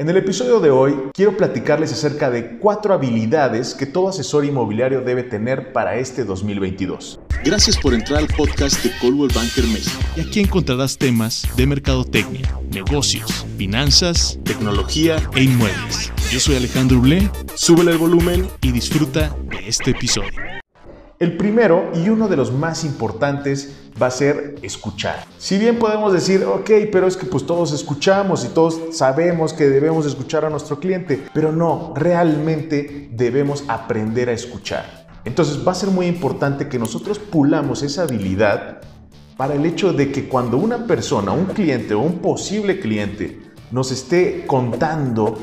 En el episodio de hoy quiero platicarles acerca de cuatro habilidades que todo asesor inmobiliario debe tener para este 2022. Gracias por entrar al podcast de Coldwell Banker México. Y aquí encontrarás temas de mercadotecnia, negocios, finanzas, tecnología e inmuebles. Yo soy Alejandro Blé, súbele el volumen y disfruta de este episodio. El primero y uno de los más importantes va a ser escuchar. Si bien podemos decir, ok, pero es que pues todos escuchamos y todos sabemos que debemos escuchar a nuestro cliente, pero no, realmente debemos aprender a escuchar. Entonces va a ser muy importante que nosotros pulamos esa habilidad para el hecho de que cuando una persona, un cliente o un posible cliente nos esté contando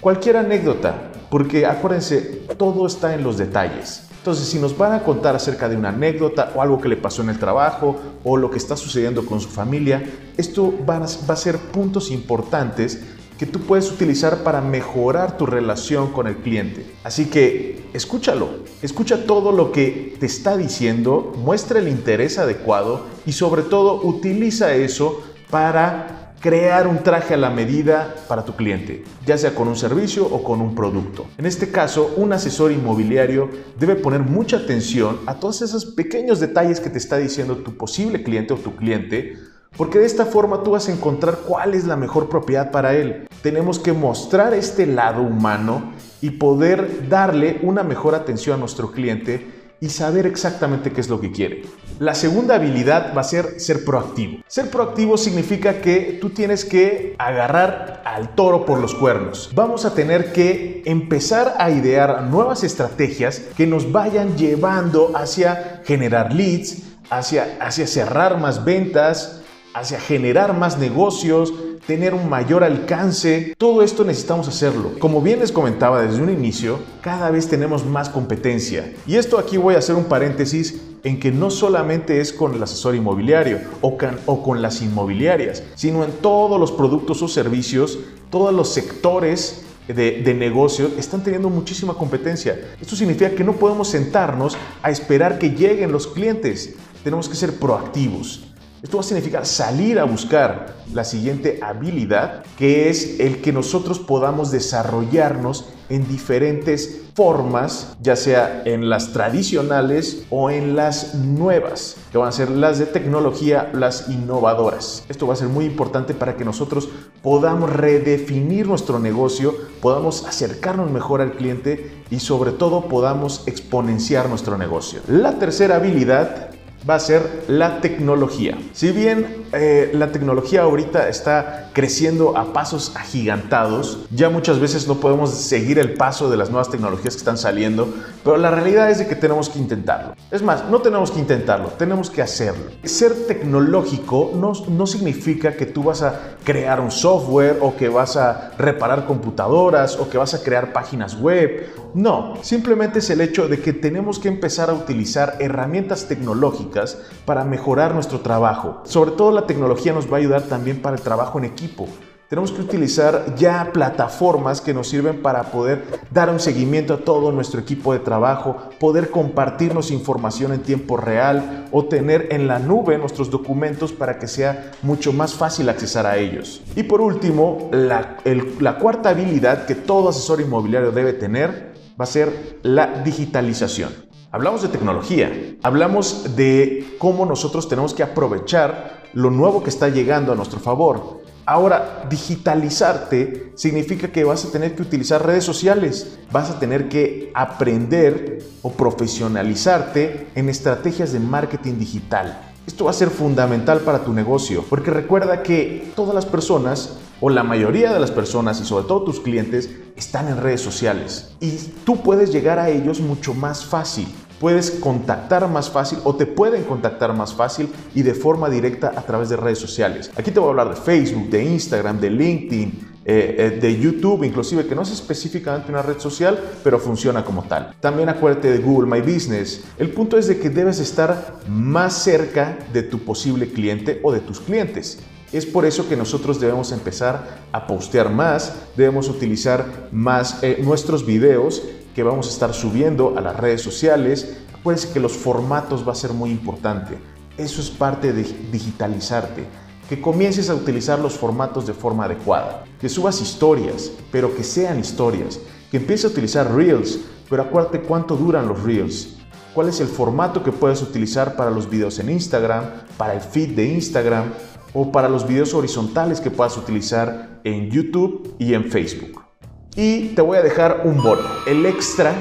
cualquier anécdota, porque acuérdense, todo está en los detalles. Entonces, si nos van a contar acerca de una anécdota o algo que le pasó en el trabajo o lo que está sucediendo con su familia, esto va a, ser puntos importantes que tú puedes utilizar para mejorar tu relación con el cliente. Así que escúchalo, escucha todo lo que te está diciendo, muestra el interés adecuado y sobre todo utiliza eso para crear un traje a la medida para tu cliente, ya sea con un servicio o con un producto. En este caso, un asesor inmobiliario debe poner mucha atención a todos esos pequeños detalles que te está diciendo tu posible cliente o tu cliente, porque de esta forma tú vas a encontrar cuál es la mejor propiedad para él. Tenemos que mostrar este lado humano y poder darle una mejor atención a nuestro cliente y saber exactamente qué es lo que quiere. La segunda habilidad va a ser ser proactivo. Ser proactivo significa que tú tienes que agarrar al toro por los cuernos. Vamos a tener que empezar a idear nuevas estrategias que nos vayan llevando hacia generar leads, hacia, hacia cerrar más ventas, hacia generar más negocios, tener un mayor alcance. Todo esto necesitamos hacerlo. Como bien les comentaba desde un inicio, cada vez tenemos más competencia. Y esto aquí voy a hacer un paréntesis en que no solamente es con el asesor inmobiliario o con, las inmobiliarias, sino en todos los productos o servicios, todos los sectores de, de, negocio están teniendo muchísima competencia. Esto significa que no podemos sentarnos a esperar que lleguen los clientes. Tenemos que ser proactivos. Esto va a significar salir a buscar la siguiente habilidad, que es el que nosotros podamos desarrollarnos en diferentes formas, ya sea en las tradicionales o en las nuevas, que van a ser las de tecnología, las innovadoras. Esto va a ser muy importante para que nosotros podamos redefinir nuestro negocio, podamos acercarnos mejor al cliente y sobre todo podamos exponenciar nuestro negocio. La tercera habilidad va a ser la tecnología. Si bien eh, la tecnología ahorita está creciendo a pasos agigantados, ya muchas veces no podemos seguir el paso de las nuevas tecnologías que están saliendo, pero la realidad es de que tenemos que intentarlo. Es más, no tenemos que intentarlo, tenemos que hacerlo. Ser tecnológico no, no significa que tú vas a crear un software o que vas a reparar computadoras o que vas a crear páginas web. No, simplemente es el hecho de que tenemos que empezar a utilizar herramientas tecnológicas para mejorar nuestro trabajo. Sobre todo la tecnología nos va a ayudar también para el trabajo en equipo. Tenemos que utilizar ya plataformas que nos sirven para poder dar un seguimiento a todo nuestro equipo de trabajo, poder compartirnos información en tiempo real o tener en la nube nuestros documentos para que sea mucho más fácil accesar a ellos. Y por último, la, la cuarta habilidad que todo asesor inmobiliario debe tener va a ser la digitalización. Hablamos de tecnología, hablamos de cómo nosotros tenemos que aprovechar lo nuevo que está llegando a nuestro favor. Ahora, digitalizarte significa que vas a tener que utilizar redes sociales, vas a tener que aprender o profesionalizarte en estrategias de marketing digital. Esto va a ser fundamental para tu negocio, porque recuerda que todas las personas, o la mayoría de las personas, y sobre todo tus clientes, están en redes sociales. Y tú puedes llegar a ellos mucho más fácil. Puedes contactar más fácil o te pueden contactar más fácil y de forma directa a través de redes sociales. Aquí te voy a hablar de Facebook, de Instagram, de LinkedIn, eh, eh, de YouTube, inclusive, que no es específicamente una red social, pero funciona como tal. También acuérdate de Google My Business. El punto es de que debes estar más cerca de tu posible cliente o de tus clientes. Es por eso que nosotros debemos empezar a postear más, debemos utilizar más eh, nuestros videos que vamos a estar subiendo a las redes sociales. Acuérdense que los formatos va a ser muy importante. Eso es parte de digitalizarte. que comiences a utilizar los formatos de forma adecuada, que subas historias, pero que sean historias, que empieces a utilizar Reels, pero acuérdate cuánto duran los Reels, cuál es el formato que puedes utilizar para los videos en Instagram, para el feed de Instagram o para los videos horizontales que puedas utilizar en YouTube y en Facebook. Y te voy a dejar un bono. El extra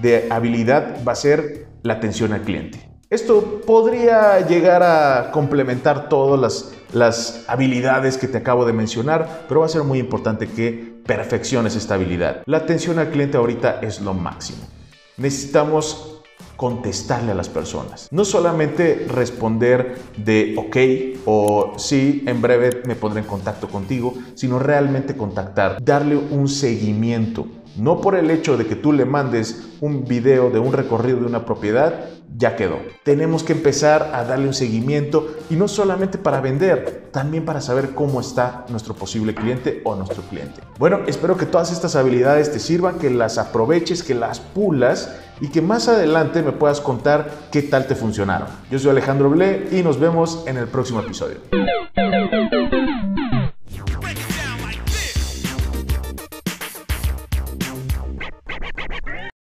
de habilidad va a ser la atención al cliente. Esto podría llegar a complementar todas las, las, habilidades que te acabo de mencionar, pero va a ser muy importante que perfecciones esta habilidad. La atención al cliente ahorita es lo máximo. Necesitamos contestarle a las personas. No solamente responder de ok o sí, en breve me pondré en contacto contigo, sino realmente contactar, darle un seguimiento. No por el hecho de que tú le mandes un video de un recorrido de una propiedad, ya quedó. Tenemos que empezar a darle un seguimiento y no solamente para vender, también para saber cómo está nuestro posible cliente o nuestro cliente. Bueno, espero que todas estas habilidades te sirvan, que las aproveches, que las pulas y que más adelante me puedas contar qué tal te funcionaron. Yo soy Alejandro Ble y nos vemos en el próximo episodio.